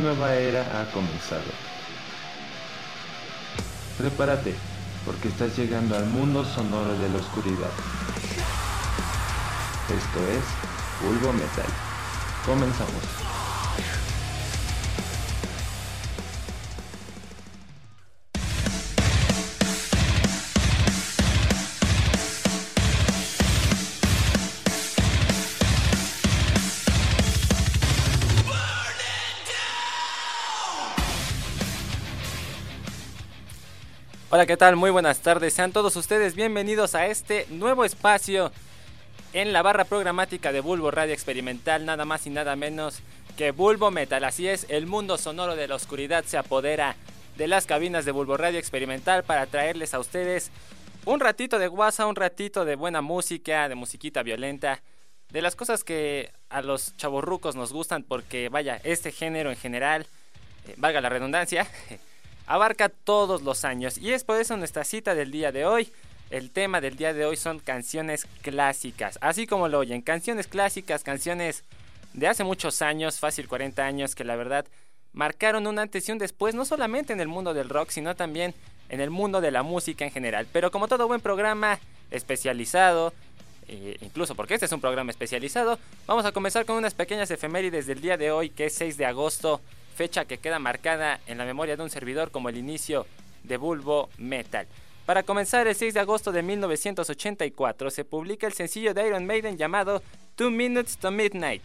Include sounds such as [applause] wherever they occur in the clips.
Nueva era ha comenzado. Prepárate, porque estás llegando al mundo sonoro de la oscuridad. Esto es Bulbo Metal. Comenzamos. Hola, ¿qué tal? Muy buenas tardes. Sean todos ustedes bienvenidos a este nuevo espacio en la barra programática de Bulbo Radio Experimental, nada más y nada menos que Bulbo Metal. Así es, el mundo sonoro de la oscuridad se apodera de las cabinas de Bulbo Radio Experimental para traerles a ustedes un ratito de guasa, un ratito de buena música, de musiquita violenta, de las cosas que a los chavorrucos nos gustan porque vaya, este género en general, eh, valga la redundancia, [laughs] abarca todos los años y es por eso nuestra cita del día de hoy. El tema del día de hoy son canciones clásicas, así como lo oyen, canciones clásicas, canciones de hace muchos años, fácil 40 años, que la verdad marcaron un antes y un después, no solamente en el mundo del rock, sino también en el mundo de la música en general. Pero como todo buen programa especializado, eh, incluso porque este es un programa especializado, vamos a comenzar con unas pequeñas efemérides del día de hoy, que es 6 de agosto fecha que queda marcada en la memoria de un servidor como el inicio de Bulbo Metal. Para comenzar, el 6 de agosto de 1984 se publica el sencillo de Iron Maiden llamado Two Minutes to Midnight.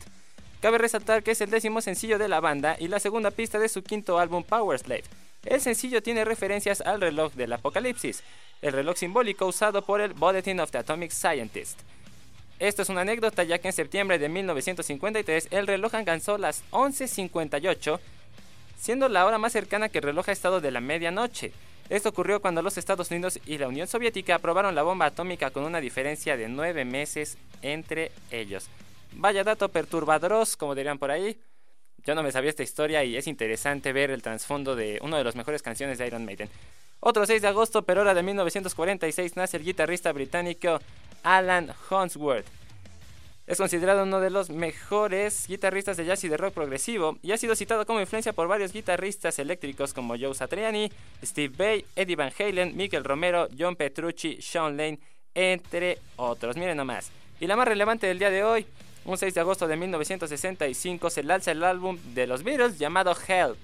Cabe resaltar que es el décimo sencillo de la banda y la segunda pista de su quinto álbum Power Slave. El sencillo tiene referencias al reloj del apocalipsis, el reloj simbólico usado por el Bulletin of the Atomic Scientist. Esto es una anécdota ya que en septiembre de 1953 el reloj alcanzó las 11.58 siendo la hora más cercana que el reloj estado de la medianoche. Esto ocurrió cuando los Estados Unidos y la Unión Soviética aprobaron la bomba atómica con una diferencia de nueve meses entre ellos. Vaya dato perturbadoros, como dirían por ahí. Yo no me sabía esta historia y es interesante ver el trasfondo de una de las mejores canciones de Iron Maiden. Otro 6 de agosto, pero hora de 1946, nace el guitarrista británico Alan Hunsworth. Es considerado uno de los mejores guitarristas de jazz y de rock progresivo y ha sido citado como influencia por varios guitarristas eléctricos como Joe Satriani, Steve Bay, Eddie Van Halen, Miguel Romero, John Petrucci, Sean Lane, entre otros. Miren nomás. Y la más relevante del día de hoy, un 6 de agosto de 1965 se lanza el álbum de los Beatles llamado Help.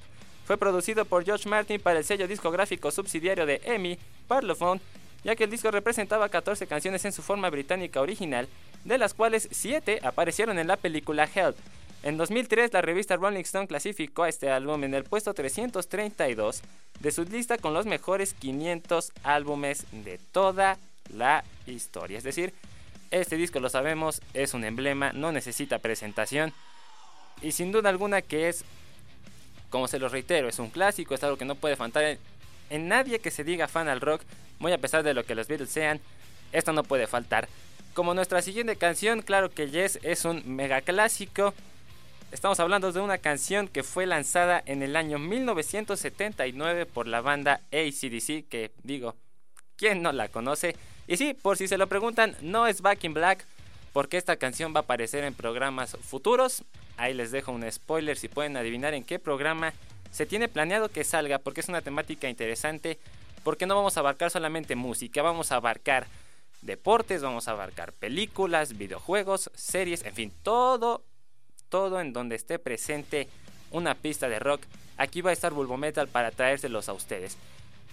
Fue producido por George Martin para el sello discográfico subsidiario de EMI, Parlophone, ya que el disco representaba 14 canciones en su forma británica original de las cuales 7 aparecieron en la película Help. En 2003, la revista Rolling Stone clasificó a este álbum en el puesto 332 de su lista con los mejores 500 álbumes de toda la historia. Es decir, este disco lo sabemos, es un emblema, no necesita presentación y sin duda alguna que es, como se lo reitero, es un clásico, es algo que no puede faltar en, nadie que se diga fan al rock, muy a pesar de lo que los Beatles sean, esto no puede faltar. Como nuestra siguiente canción, claro que Yes es un mega clásico. Estamos hablando de una canción que fue lanzada en el año 1979 por la banda ACDC, que digo, ¿quién no la conoce? Y sí, por si se lo preguntan, no es Back in Black, porque esta canción va a aparecer en programas futuros. Ahí les dejo un spoiler si pueden adivinar en qué programa se tiene planeado que salga, porque es una temática interesante, porque no vamos a abarcar solamente música, vamos a abarcar deportes, vamos a abarcar películas, videojuegos, series, en fin, todo, todo en donde esté presente una pista de rock. Aquí va a estar Bulbo Metal para traérselos a ustedes.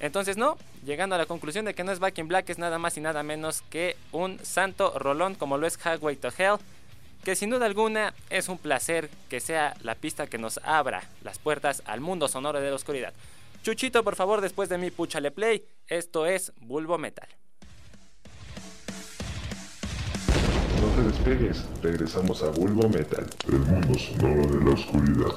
Entonces, no, llegando a la conclusión de que no es Back in Black, es nada más y nada menos que un santo rolón como lo es Highway to Hell, que sin duda alguna es un placer que sea la pista que nos abra las puertas al mundo sonoro de la oscuridad. Chuchito, por favor, después de mí, púchale play. Esto es Bulbo Metal. Despegues, regresamos a Bulbo Metal, el mundo sonoro de la oscuridad.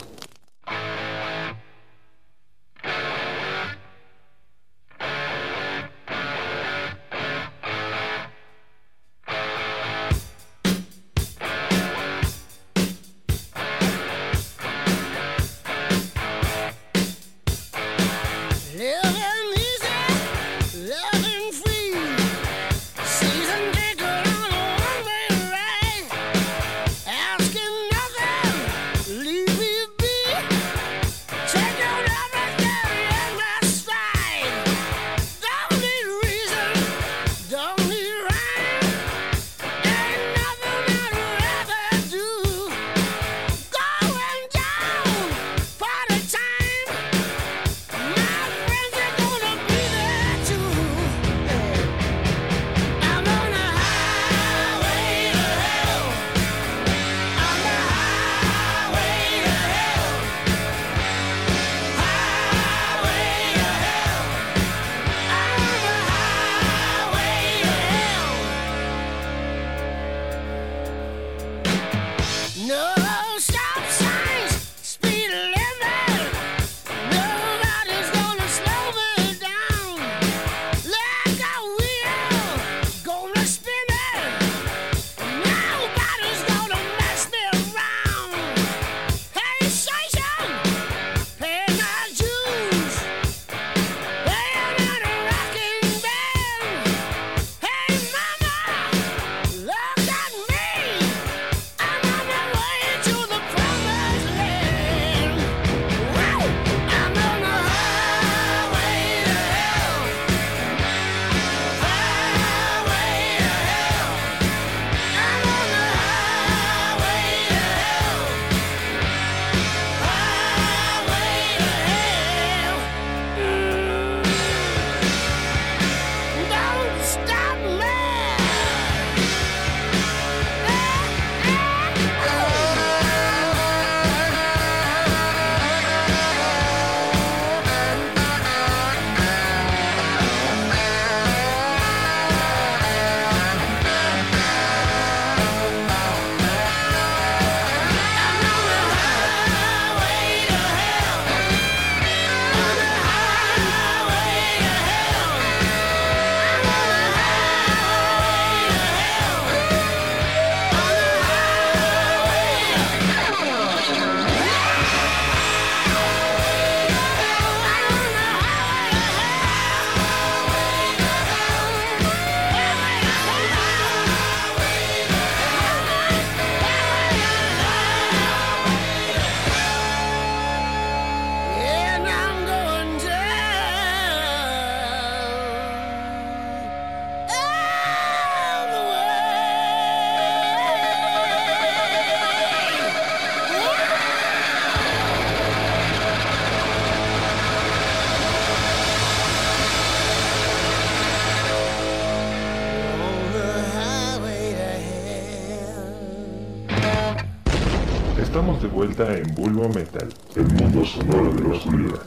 En Bulbo Metal, el mundo sonoro de la oscuridad.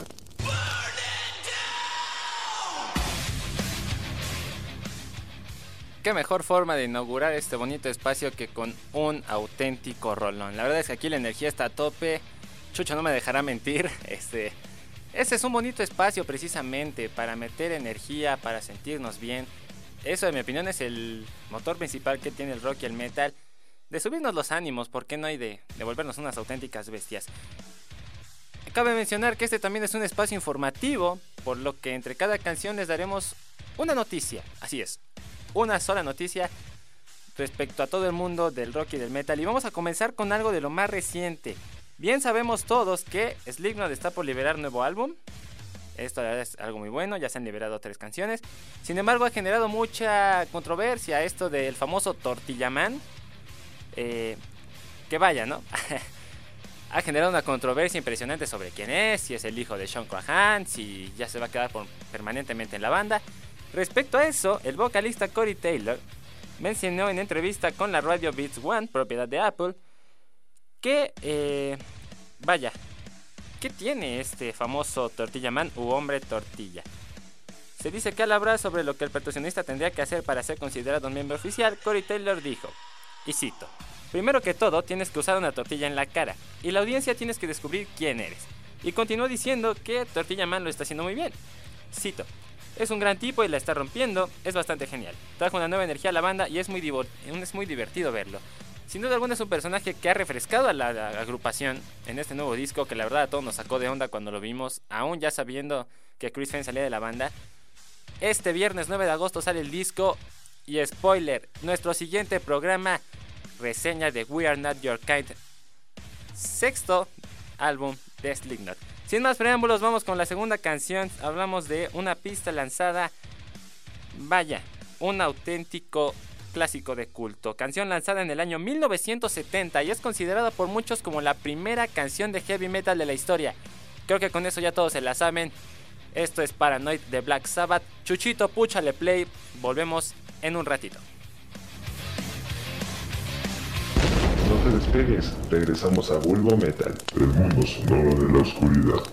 Qué mejor forma de inaugurar este bonito espacio que con un auténtico rolón. La verdad es que aquí la energía está a tope. Chucho no me dejará mentir. [laughs] Este, este es un bonito espacio precisamente para meter energía, para sentirnos bien. Eso, en mi opinión, es el motor principal que tiene el rock y el metal. De subirnos los ánimos, ¿por qué no hay de, de volvernos unas auténticas bestias? Cabe mencionar que este también es un espacio informativo, por lo que entre cada canción les daremos una noticia. Así es, una sola noticia respecto a todo el mundo del rock y del metal. Y vamos a comenzar con algo de lo más reciente. Bien sabemos todos que Slipknot está por liberar nuevo álbum. Esto es algo muy bueno, ya se han liberado tres canciones. Sin embargo, ha generado mucha controversia esto del famoso Tortillaman. Eh, que vaya, ¿no? [laughs] ha generado una controversia impresionante sobre quién es, si es el hijo de Sean Crahan, si ya se va a quedar permanentemente en la banda. Respecto a eso, el vocalista Corey Taylor mencionó en entrevista con la radio Beats One, propiedad de Apple, que, eh, vaya, ¿qué tiene este famoso Tortilla Man u hombre tortilla? Se dice que al hablar sobre lo que el percusionista tendría que hacer para ser considerado un miembro oficial, Corey Taylor dijo, y cito, primero que todo tienes que usar una tortilla en la cara, y la audiencia tienes que descubrir quién eres. Y continuó diciendo que Tortilla Man lo está haciendo muy bien. Cito, es un gran tipo y la está rompiendo, es bastante genial. Trajo una nueva energía a la banda y es muy, divertido verlo. Sin duda alguna es un personaje que ha refrescado a la, agrupación en este nuevo disco que la verdad a todos nos sacó de onda cuando lo vimos, aún ya sabiendo que Chris Fenn salía de la banda. Este viernes 9 de agosto sale el disco y spoiler, nuestro siguiente programa reseña de We Are Not Your Kind, sexto álbum de Slipknot. Sin más preámbulos, vamos con la segunda canción. Hablamos de una pista lanzada. Vaya, un auténtico clásico de culto. Canción lanzada en el año 1970 y es considerada por muchos como la primera canción de heavy metal de la historia. Creo que con eso ya todos se la saben. Esto es Paranoid de Black Sabbath. Chuchito, púchale play. Volvemos en un ratito. No te despegues, regresamos a Bulbo Metal, el mundo sonoro de la oscuridad.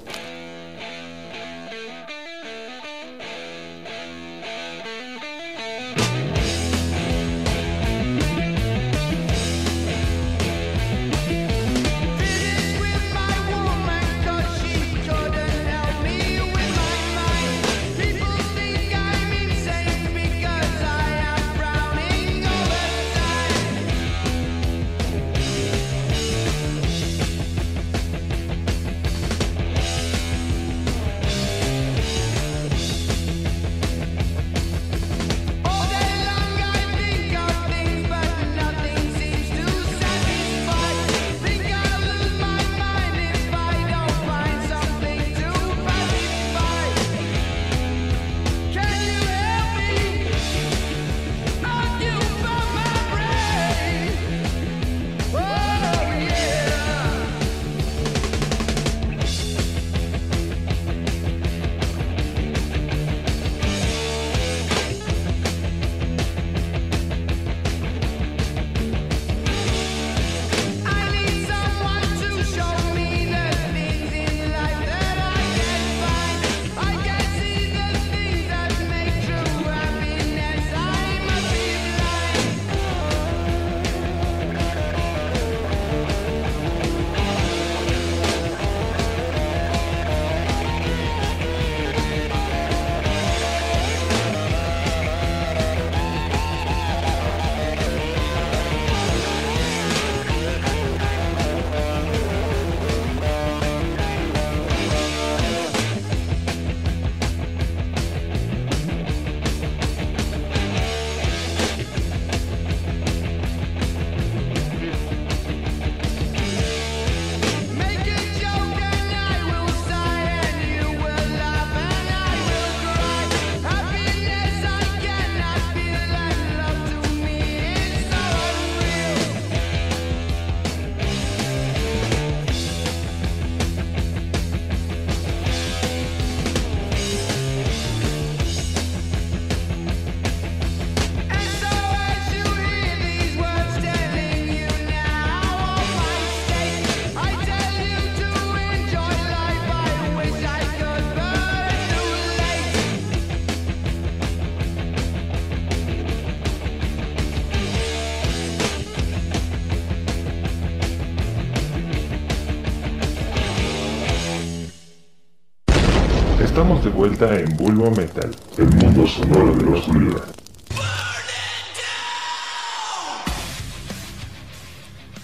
Vuelta en Bulbo Metal, el mundo sonoro de la oscuridad.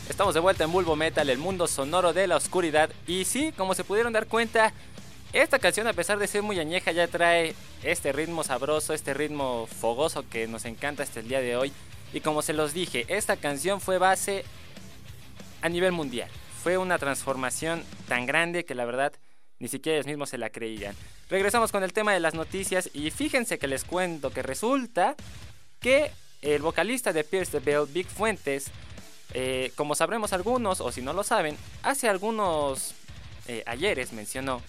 Estamos de vuelta en Bulbo Metal, el mundo sonoro de la oscuridad. Y sí, como se pudieron dar cuenta, esta canción, a pesar de ser muy añeja, ya trae este ritmo sabroso, este ritmo fogoso que nos encanta hasta el día de hoy. Y como se los dije, esta canción fue base a nivel mundial. Fue una transformación tan grande que la verdad ni siquiera ellos mismos se la creían. Regresamos con el tema de las noticias y fíjense que les cuento que resulta que el vocalista de Pierce the Bell, Big Fuentes, eh, como sabremos algunos, o si no lo saben, hace algunos eh, ayeres mencionó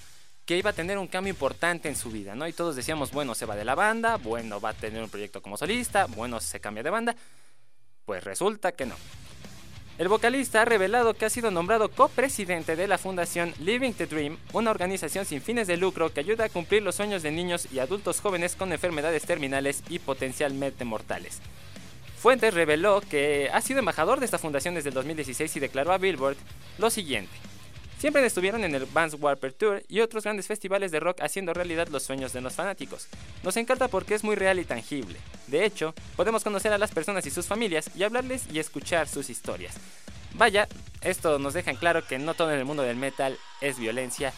que iba a tener un cambio importante en su vida, ¿no? Y todos decíamos, bueno, se va de la banda, bueno, va a tener un proyecto como solista, bueno, se cambia de banda. Pues resulta que no. El vocalista ha revelado que ha sido nombrado copresidente de la fundación Living the Dream, una organización sin fines de lucro que ayuda a cumplir los sueños de niños y adultos jóvenes con enfermedades terminales y potencialmente mortales. Fuentes reveló que ha sido embajador de esta fundación desde el 2016 y declaró a Billboard lo siguiente. Siempre estuvieron en el Vans Warped Tour y otros grandes festivales de rock haciendo realidad los sueños de los fanáticos. Nos encanta porque es muy real y tangible. De hecho, podemos conocer a las personas y sus familias y hablarles y escuchar sus historias. Vaya, esto nos deja en claro que no todo en el mundo del metal es violencia,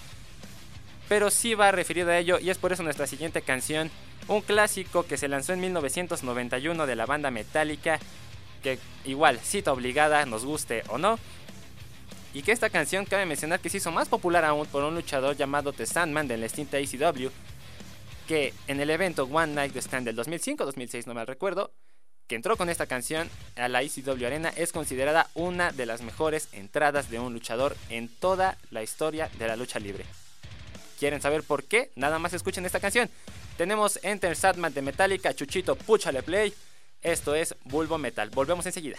pero sí va referido a ello y es por eso nuestra siguiente canción un clásico que se lanzó en 1991 de la banda Metallica, que igual, cita obligada, nos guste o no. Y que esta canción cabe mencionar que se hizo más popular aún por un luchador llamado The Sandman del extinta ACW, que en el evento One Night Stand del 2005-2006, no me recuerdo, que entró con esta canción a la ECW Arena, es considerada una de las mejores entradas de un luchador en toda la historia de la lucha libre. ¿Quieren saber por qué? Nada más escuchen esta canción. Tenemos Enter Sadman de Metallica, Chuchito, Púchale Play. Esto es Bulbo Metal. Volvemos enseguida.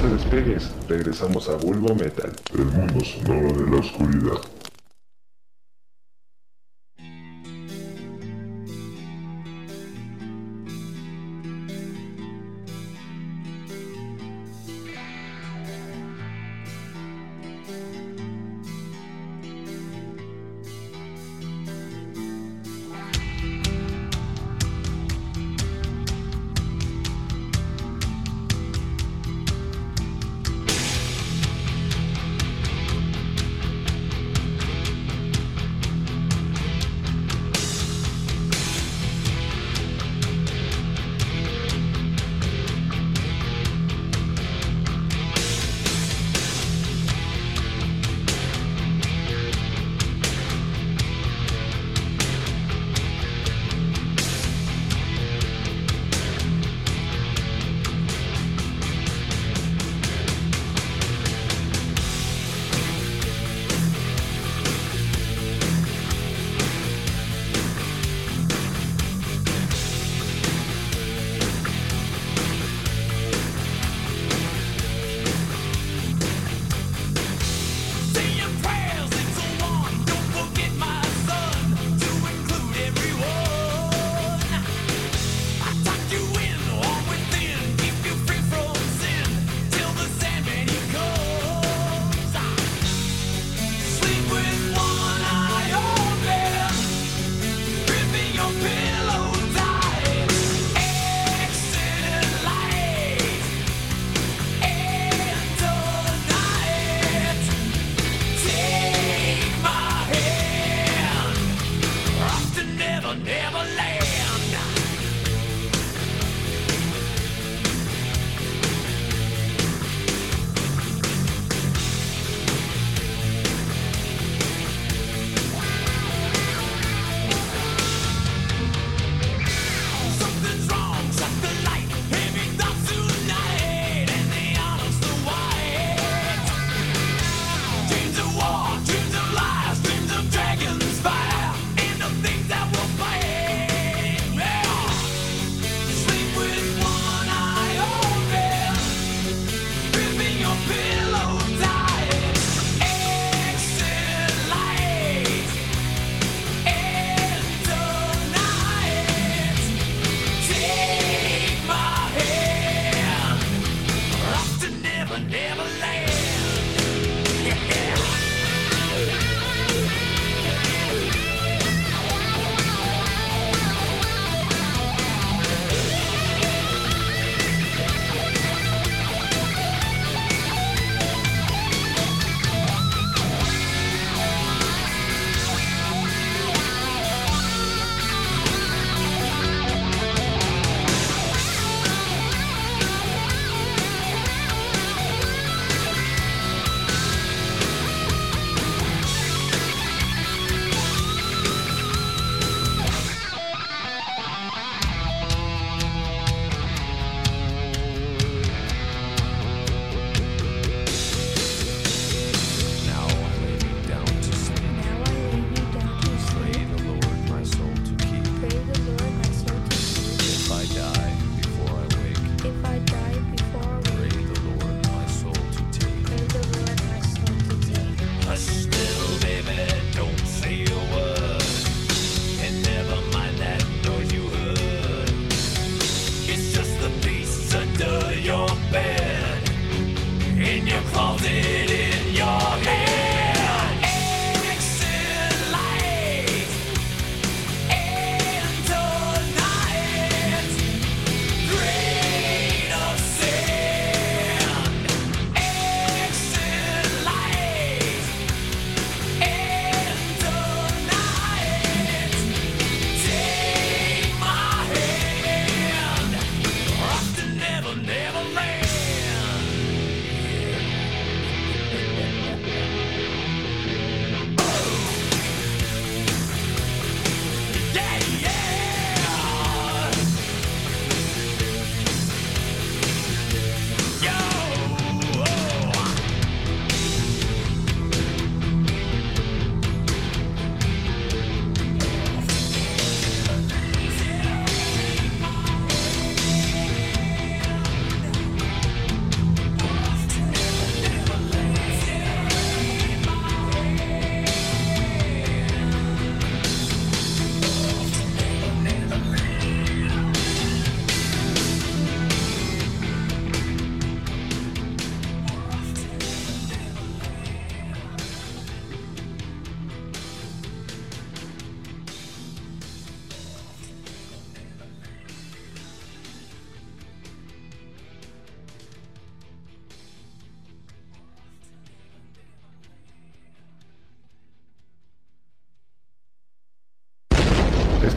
Te despegues, regresamos a Bulbo Metal, el mundo sonoro de la oscuridad.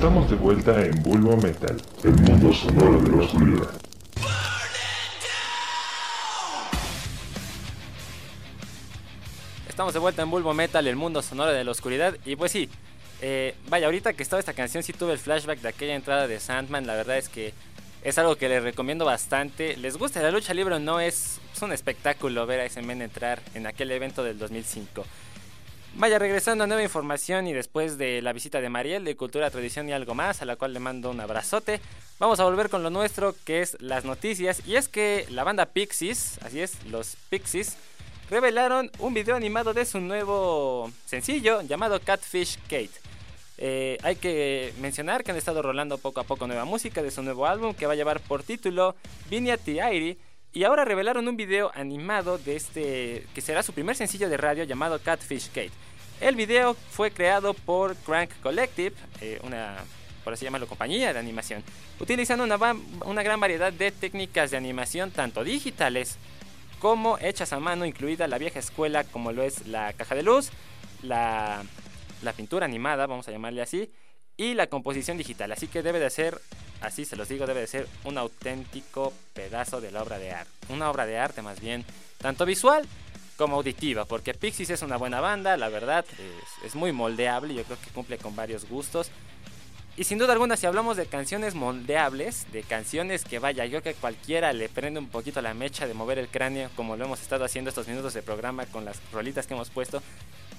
Estamos de vuelta en Bulbo Metal, el mundo sonoro de la oscuridad. Estamos de vuelta en Bulbo Metal, el mundo sonoro de la oscuridad. Y pues sí, eh, vaya, ahorita que estaba esta canción, sí tuve el flashback de aquella entrada de Sandman. La verdad es que es algo que les recomiendo bastante. ¿Les gusta la lucha libre o no? Es, es un espectáculo ver a ese men entrar en aquel evento del 2005. Vaya, regresando a nueva información y después de la visita de Mariel de Cultura, Tradición y algo más, a la cual le mando un abrazote, vamos a volver con lo nuestro, que es las noticias. Y es que la banda Pixies, así es, los Pixies, revelaron un video animado de su nuevo sencillo llamado Catfish Kate. Eh, hay que mencionar que han estado rolando poco a poco nueva música de su nuevo álbum que va a llevar por título Vinia Tiairi y ahora revelaron un video animado de este que será su primer sencillo de radio llamado Catfish Kate. El video fue creado por Crank Collective, eh, una por así llamarlo compañía de animación, utilizando una, una gran variedad de técnicas de animación tanto digitales como hechas a mano, incluida la vieja escuela como lo es la caja de luz, la, la pintura animada, vamos a llamarle así, y la composición digital. Así que debe de ser, así se los digo, debe de ser un auténtico pedazo de la obra de arte. Una obra de arte más bien, tanto visual como auditiva, porque Pixies es una buena banda, la verdad, es, muy moldeable, yo creo que cumple con varios gustos. Y sin duda alguna, si hablamos de canciones moldeables, de canciones que vaya, yo que cualquiera le prende un poquito la mecha de mover el cráneo, como lo hemos estado haciendo estos minutos de programa con las rolitas que hemos puesto,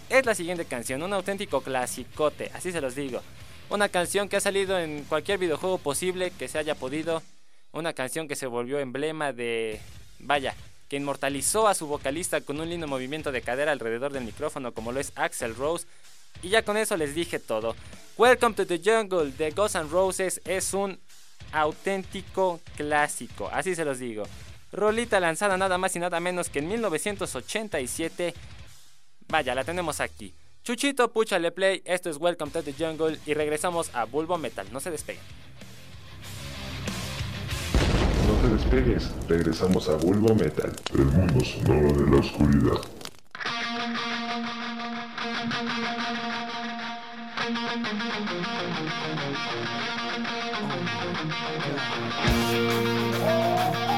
es la siguiente canción, un auténtico clasicote, así se los digo. Una canción que ha salido en cualquier videojuego posible que se haya podido. Una canción que se volvió emblema de... Vaya, que inmortalizó a su vocalista con un lindo movimiento de cadera alrededor del micrófono como lo es Axel Rose. Y ya con eso les dije todo. Welcome to the Jungle de Ghosts and Roses es un auténtico clásico, así se los digo. Rolita lanzada nada más y nada menos que en 1987. Vaya, la tenemos aquí. Chuchito, púchale play, esto es Welcome to the Jungle y regresamos a Bulbo Metal, no se despeguen. No te despegues, regresamos a Bulbo Metal, el mundo sonoro de la oscuridad. Welcome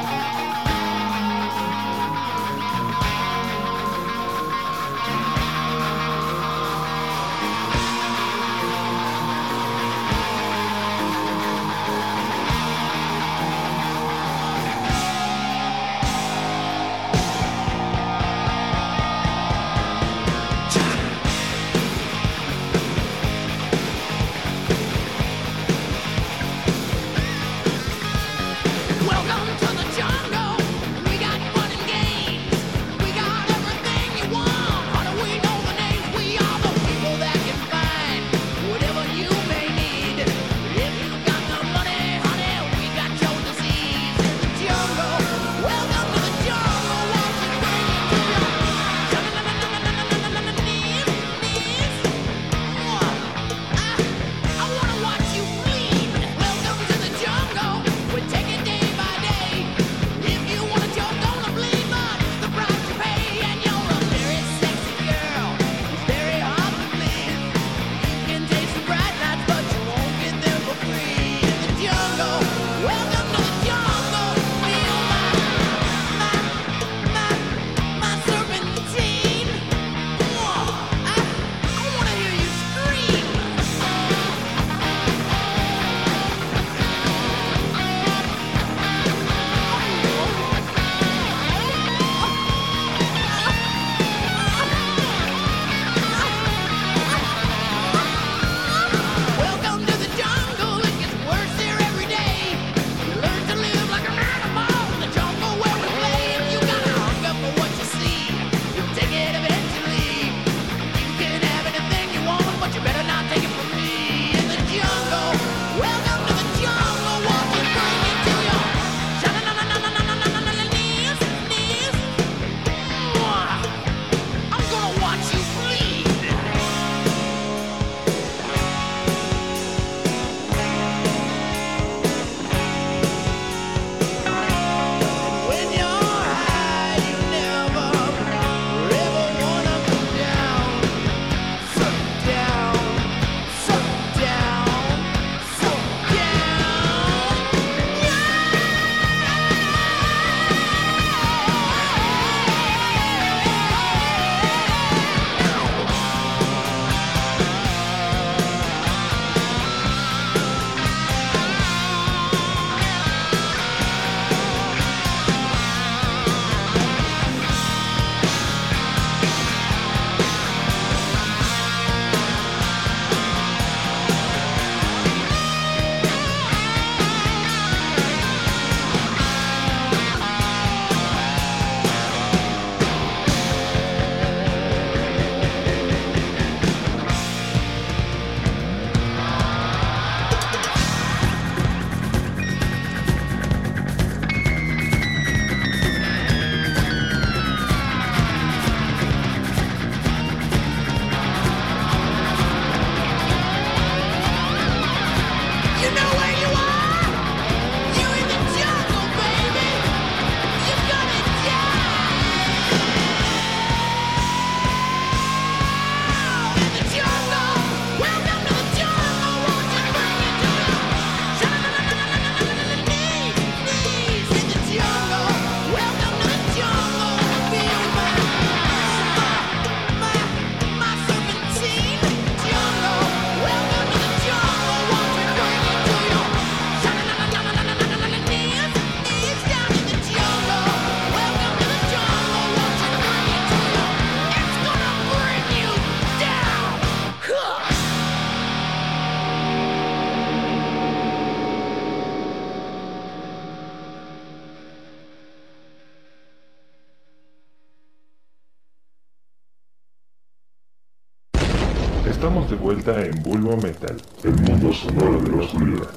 vuelta en Bulbo Metal, el mundo sonoro de la oscuridad.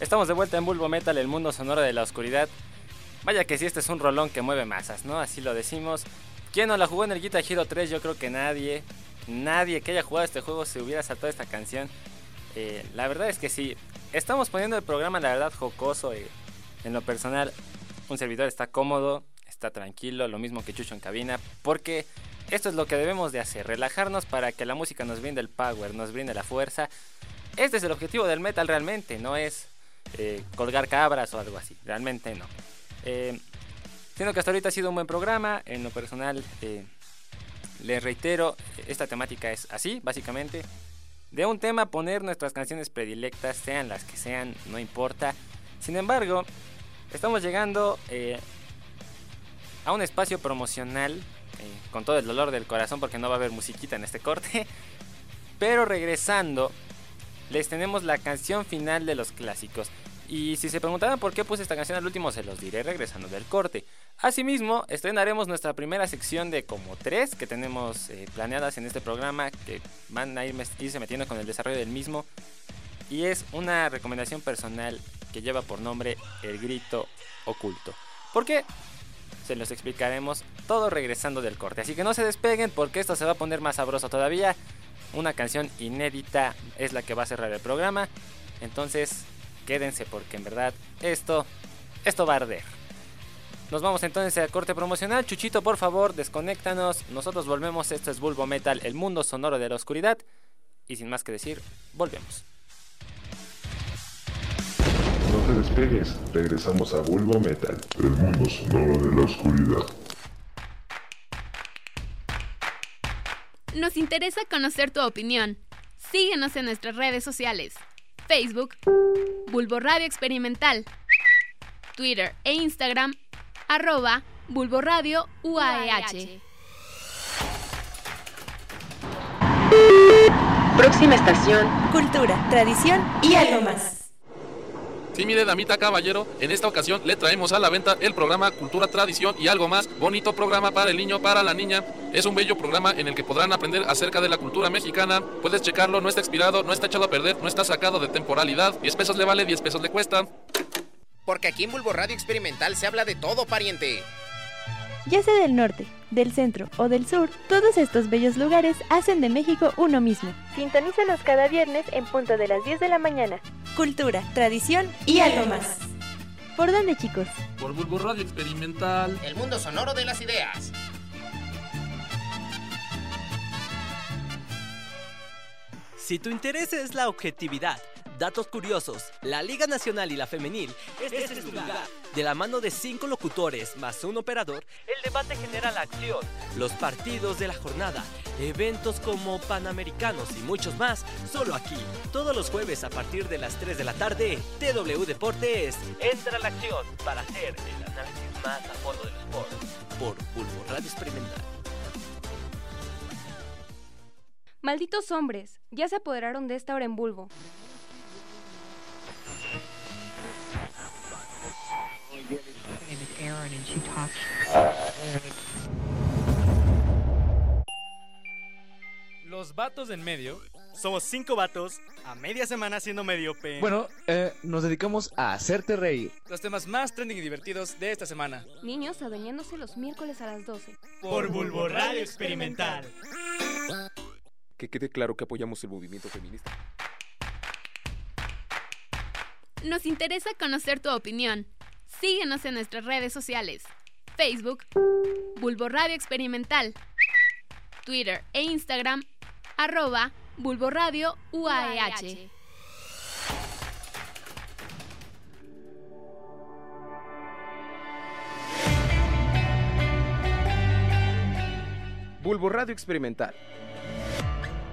Estamos de vuelta en Bulbo Metal, el mundo sonoro de la oscuridad. Vaya que si este es un rolón que mueve masas, ¿no? Así lo decimos. ¿Quién no la jugó en el Guitar Hero 3? Yo creo que nadie. Nadie que haya jugado este juego se hubiera saltado esta canción. Eh, la verdad es que sí. Estamos poniendo el programa, la verdad, jocoso. Eh, en lo personal, un servidor está cómodo, está tranquilo, lo mismo que Chucho en cabina. Porque esto es lo que debemos de hacer. Relajarnos para que la música nos brinde el power, nos brinde la fuerza. Este es el objetivo del metal realmente, no es eh, colgar cabras o algo así. Realmente no. Eh, siendo que hasta ahorita ha sido un buen programa, en lo personal eh, les reitero, esta temática es así, básicamente. De un tema poner nuestras canciones predilectas, sean las que sean, no importa. Sin embargo, estamos llegando a un espacio promocional con todo el dolor del corazón porque no va a haber musiquita en este corte. [laughs] Pero regresando, les tenemos la canción final de los clásicos. Y si se preguntaban por qué puse esta canción al último, se los diré regresando del corte. Asimismo, estrenaremos nuestra primera sección de como tres que tenemos eh, planeadas en este programa, que van a irse metiendo con el desarrollo del mismo. Y es una recomendación personal que lleva por nombre El Grito Oculto. ¿Por qué? Se los explicaremos todo regresando del corte. Así que no se despeguen porque esto se va a poner más sabroso todavía. Una canción inédita es la que va a cerrar el programa. Entonces, quédense porque en verdad esto, esto va a arder. Nos vamos entonces a corte promocional. Chuchito, por favor, desconéctanos. Nosotros volvemos. Esto es Bulbo Metal, el mundo sonoro de la oscuridad. Y sin más que decir, volvemos. Despegues, regresamos a Bulbo Metal, el mundo sonoro de la oscuridad. Nos interesa conocer tu opinión. Síguenos en nuestras redes sociales. Facebook, Bulbo Radio Experimental, Twitter e Instagram, arroba Bulbo Radio UAEH. Próxima estación, cultura, tradición y algo más. Sí, mire, damita caballero, en esta ocasión le traemos a la venta el programa Cultura, Tradición y algo más. Bonito programa para el niño, para la niña. Es un bello programa en el que podrán aprender acerca de la cultura mexicana. Puedes checarlo, no está expirado, no está echado a perder, no está sacado de temporalidad. 10 pesos le vale, 10 pesos le cuesta. Porque aquí en Bulbo Radio Experimental se habla de todo, pariente. Ya sea del norte, del centro o del sur, todos estos bellos lugares hacen de México uno mismo. Sintonízanos cada viernes en punto de las 10 de la mañana. Cultura, tradición y algo más. ¿Por dónde, chicos? Por Bulbo Radio Experimental. El mundo sonoro de las ideas. Si tu interés es la objetividad, datos curiosos, la Liga Nacional y la Femenil, este, es tu lugar. De la mano de cinco locutores más un operador, el debate genera la acción, los partidos de la jornada, eventos como Panamericanos y muchos más, solo aquí. Todos los jueves a partir de las 3 de la tarde, TW Deportes entra a la acción para hacer el análisis más a fondo del sport por Bulbo Radio Experimental. Malditos hombres, ya se apoderaron de esta hora en Bulbo. Los vatos en medio somos cinco vatos a media semana siendo mediope. Bueno, eh, nos dedicamos a hacerte reír. Los temas más trending y divertidos de esta semana. Niños adueñándose los miércoles a las 12. Por Bulbo Radio Experimental. Que quede claro que apoyamos el movimiento feminista. Nos interesa conocer tu opinión. Síguenos en nuestras redes sociales. Facebook, Bulbo Radio Experimental, Twitter e Instagram, arroba Bulbo Radio UAEH. Bulbo Radio Experimental.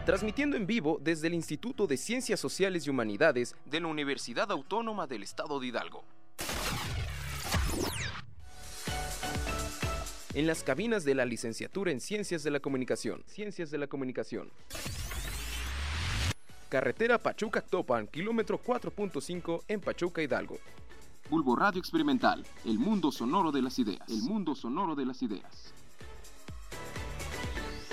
Transmitiendo en vivo desde el Instituto de Ciencias Sociales y Humanidades de la Universidad Autónoma del Estado de Hidalgo. En las cabinas de la licenciatura en Ciencias de la Comunicación. Ciencias de la Comunicación. Carretera Pachuca-Topan, kilómetro 4.5 en Pachuca, Hidalgo. Bulbo Radio Experimental, el mundo sonoro de las ideas. El mundo sonoro de las ideas.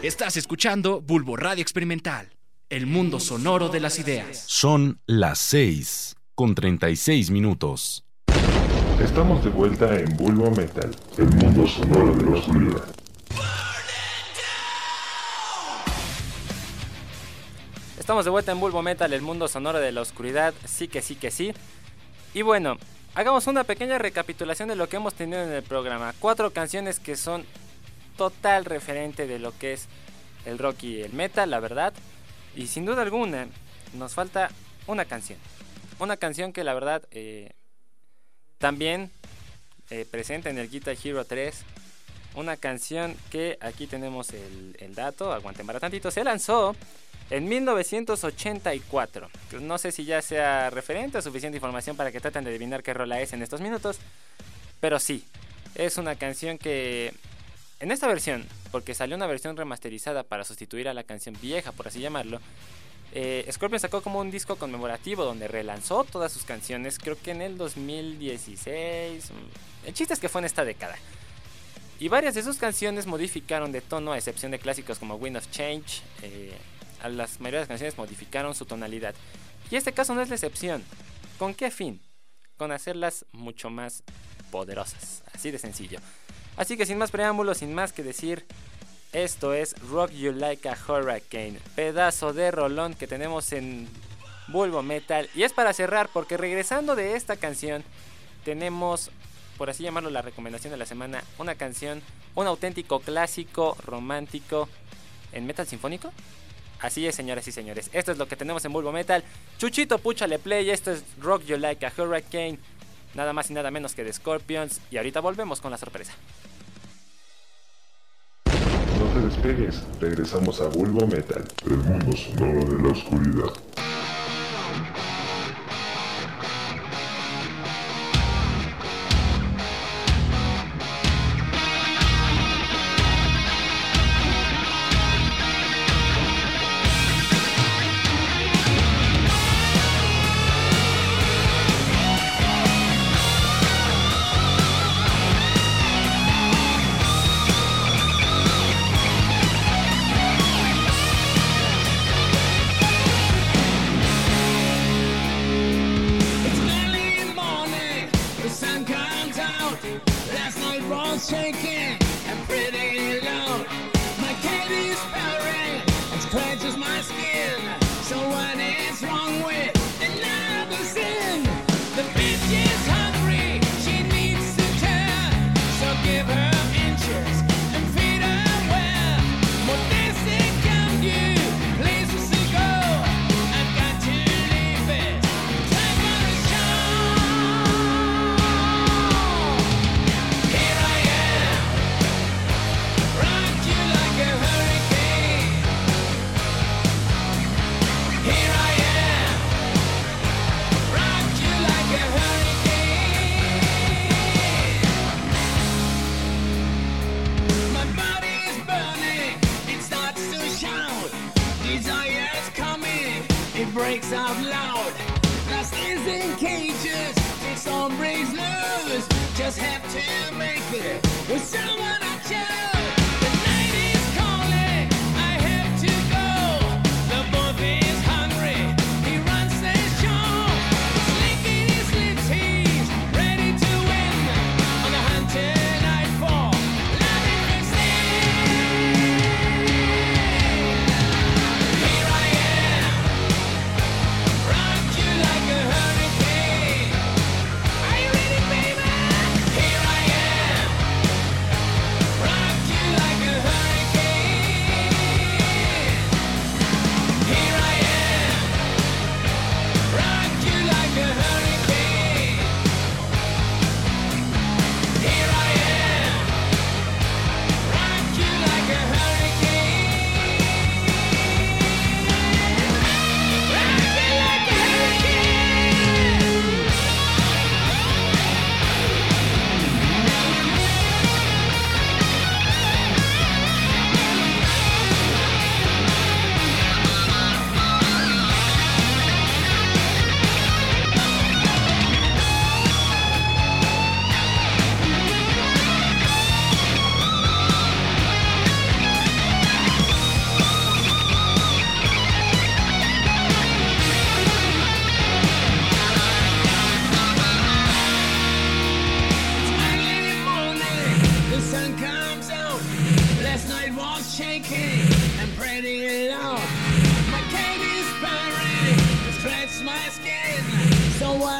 Estás escuchando Bulbo Radio Experimental, el mundo sonoro de las ideas. Son las 6 con 36 minutos. Estamos de vuelta en Bulbo Metal, el mundo sonoro de la oscuridad. Estamos de vuelta en Bulbo Metal, el mundo sonoro de la oscuridad, sí que sí que sí. Y bueno, hagamos una pequeña recapitulación de lo que hemos tenido en el programa. Cuatro canciones que son total referente de lo que es el rock y el metal, la verdad. Y sin duda alguna, nos falta una canción. Una canción que la verdad eh, también eh, en el Guitar Hero 3. Una canción que aquí tenemos el, el dato, aguanten para tantito, se lanzó en 1984. No sé si ya sea referente o suficiente información para que traten de adivinar qué rola es en estos minutos. Pero sí, es una canción que en esta versión, porque salió una versión remasterizada para sustituir a la canción vieja, por así llamarlo, eh, Scorpion sacó como un disco conmemorativo donde relanzó todas sus canciones, creo que en el 2016. Mm, el chiste es que fue en esta década. Y varias de sus canciones modificaron de tono, a excepción de clásicos como Wind of Change. Eh, a las mayoría canciones modificaron su tonalidad. Y este caso no es la excepción. ¿Con qué fin? Con hacerlas mucho más poderosas. Así de sencillo. Así que sin más preámbulos, sin más que decir, esto es Rock You Like a Hurricane, pedazo de rolón que tenemos en Bulbo Metal. Y es para cerrar, porque regresando de esta canción, tenemos, por así llamarlo, la recomendación de la semana, una canción, un auténtico clásico romántico en metal sinfónico. Así es, señoras y señores. Esto es lo que tenemos en Bulbo Metal. Chuchito, púchale play. Esto es Rock You Like a Hurricane. Nada más y nada menos que de Scorpions. Y ahorita volvemos con la sorpresa. Despegues, regresamos a Bulbo Metal, el mundo sonoro de la oscuridad.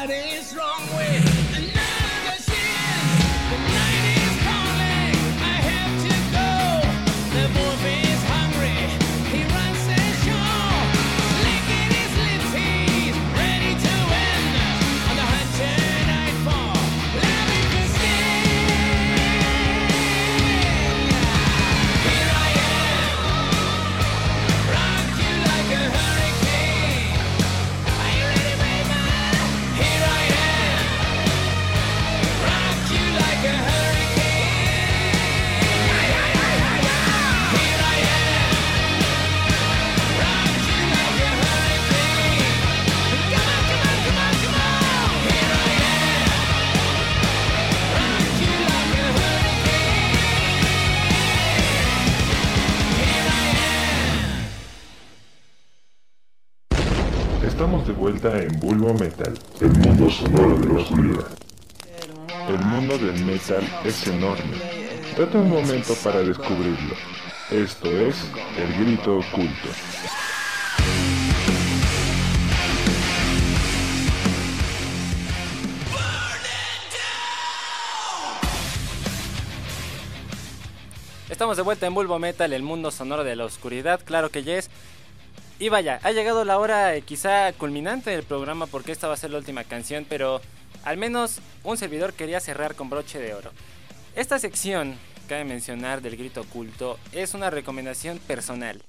Everybody's En Bulbo Metal, el mundo sonoro de la oscuridad. El mundo del metal es enorme. Date un momento para descubrirlo. Esto es El Grito Oculto. Estamos de vuelta en Bulbo Metal, el mundo sonoro de la oscuridad, claro que yes. Y vaya, ha llegado la hora eh, quizá culminante del programa porque esta va a ser la última canción, pero al menos un servidor quería cerrar con broche de oro. Esta sección, cabe mencionar, del grito oculto, es una recomendación personal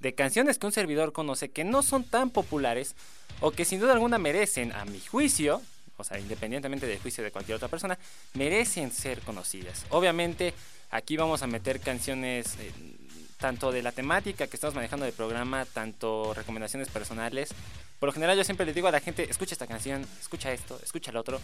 de canciones que un servidor conoce que no son tan populares o que sin duda alguna merecen, a mi juicio, o sea, independientemente del juicio de cualquier otra persona, merecen ser conocidas. Obviamente, aquí vamos a meter canciones eh, tanto de la temática que estamos manejando del programa, tanto recomendaciones personales. Por lo general yo siempre le digo a la gente, escucha esta canción, escucha esto, escucha el otro,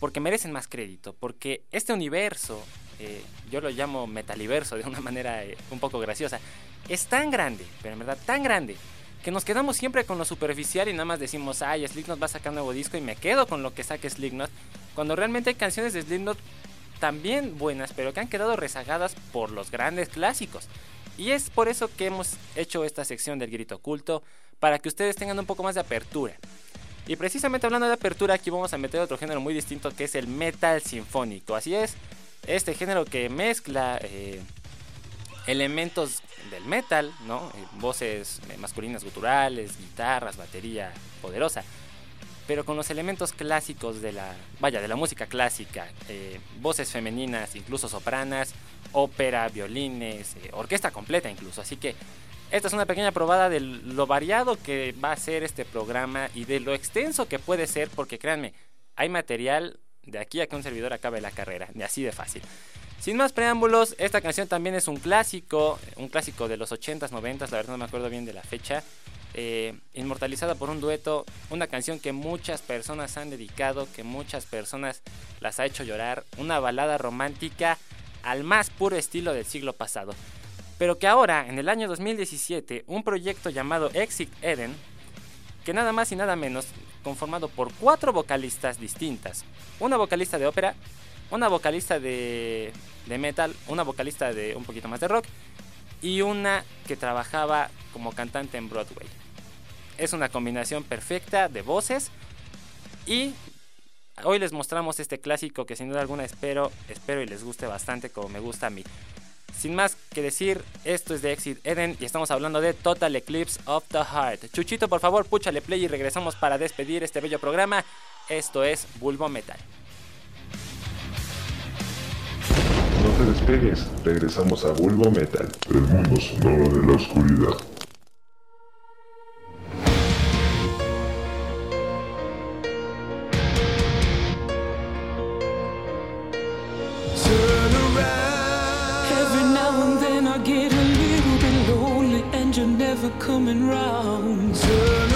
porque merecen más crédito, porque este universo, eh, yo lo llamo metaliverso de una [laughs] manera eh, un poco graciosa, es tan grande, pero en verdad tan grande, que nos quedamos siempre con lo superficial y nada más decimos, ay, Slipknot va a sacar un nuevo disco y me quedo con lo que saque Slipknot, cuando realmente hay canciones de Slipknot también buenas, pero que han quedado rezagadas por los grandes clásicos. Y es por eso que hemos hecho esta sección del grito oculto, para que ustedes tengan un poco más de apertura. Y precisamente hablando de apertura, aquí vamos a meter otro género muy distinto que es el metal sinfónico. Así es, este género que mezcla eh, elementos del metal, ¿no? Eh, voces eh, masculinas guturales, guitarras, batería poderosa, pero con los elementos clásicos de la, vaya, de la música clásica, eh, voces femeninas, incluso sopranas, ópera, violines, eh, orquesta completa incluso. Así que esta es una pequeña probada de lo variado que va a ser este programa y de lo extenso que puede ser, porque créanme, hay material de aquí a que un servidor acabe la carrera, de así de fácil. Sin más preámbulos, esta canción también es un clásico, un clásico de los 80s, 90s, la verdad no me acuerdo bien de la fecha. Eh, inmortalizada por un dueto, una canción que muchas personas han dedicado, que muchas personas las ha hecho llorar, una balada romántica al más puro estilo del siglo pasado. Pero que ahora, en el año 2017, un proyecto llamado Exit Eden, que nada más y nada menos, conformado por cuatro vocalistas distintas, una vocalista de ópera, una vocalista de, de metal, una vocalista de un poquito más de rock y una que trabajaba como cantante en Broadway. Es una combinación perfecta de voces y hoy les mostramos este clásico que sin duda alguna espero, espero y les guste bastante como me gusta a mí. Sin más que decir, esto es de Exit Eden y estamos hablando de Total Eclipse of the Heart. Chuchito, por favor, púchale play y regresamos para despedir este bello programa. Esto es Bulbo Metal. No te despegues, regresamos a Bulbo Metal, el mundo sonoro de la oscuridad. Never coming round. Turn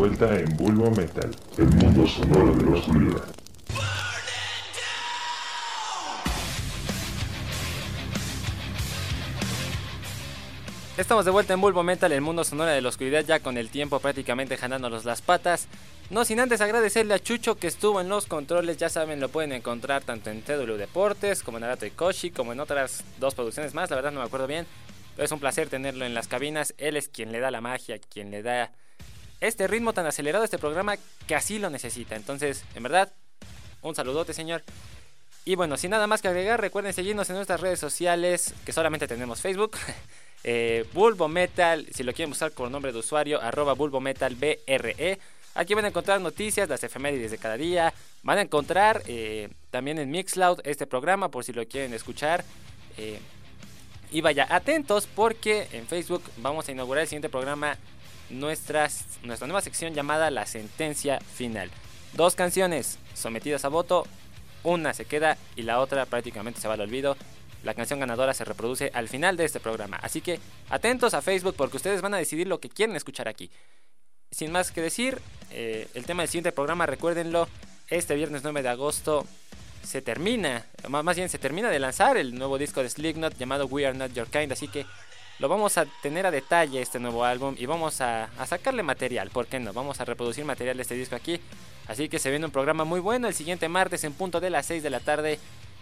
Vuelta en Bulbo Metal, el mundo sonoro de la oscuridad. Estamos de vuelta en Bulbo Metal, el mundo sonoro de la oscuridad, ya con el tiempo prácticamente jalándonos las patas. No sin antes agradecerle a Chucho que estuvo en los controles, ya saben, lo pueden encontrar tanto en TW Deportes, como en Arato y Koshi, como en otras dos producciones más, la verdad no me acuerdo bien. Pero es un placer tenerlo en las cabinas, él es quien le da la magia, quien le da este ritmo tan acelerado este programa que así lo necesita. Entonces, en verdad, un saludote, señor. Y bueno, sin nada más que agregar, recuerden seguirnos en nuestras redes sociales, que solamente tenemos Facebook. [laughs] eh, Bulbo Metal, si lo quieren buscar por nombre de usuario, arroba Bulbo Metal BRE. Aquí van a encontrar noticias, las efemérides de cada día. Van a encontrar eh, también en Mixcloud este programa por si lo quieren escuchar. Eh, y vaya, atentos porque en Facebook vamos a inaugurar el siguiente programa, nuestras, nuestra nueva sección llamada La Sentencia Final. Dos canciones sometidas a voto, una se queda y la otra prácticamente se va al olvido. La canción ganadora se reproduce al final de este programa. Así que atentos a Facebook porque ustedes van a decidir lo que quieren escuchar aquí. Sin más que decir, eh, el tema del siguiente programa, recuérdenlo, este viernes 9 de agosto se termina, más bien se termina de lanzar el nuevo disco de Slipknot llamado We Are Not Your Kind, así que lo vamos a tener a detalle este nuevo álbum y vamos a, sacarle material, ¿por qué no? Vamos a reproducir material de este disco aquí, así que se viene un programa muy bueno el siguiente martes en punto de las 6 de la tarde.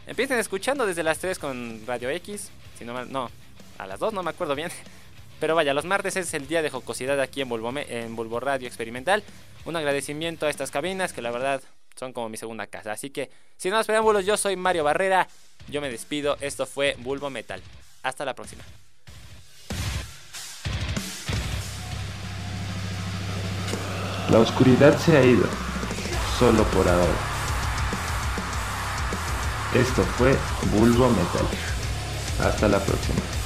Empiecen escuchando desde las 3 con Radio X, si no, no, a las 2 no me acuerdo bien. [laughs] Pero vaya, los martes es el día de jocosidad aquí en Bulbo, en Bulbo Radio Experimental. Un agradecimiento a estas cabinas que la verdad son como mi segunda casa. Así que, sin más preámbulos, yo soy Mario Barrera. Yo me despido. Esto fue Bulbo Metal. Hasta la próxima. La oscuridad se ha ido, solo por ahora. Esto fue Bulbo Metal. Hasta la próxima.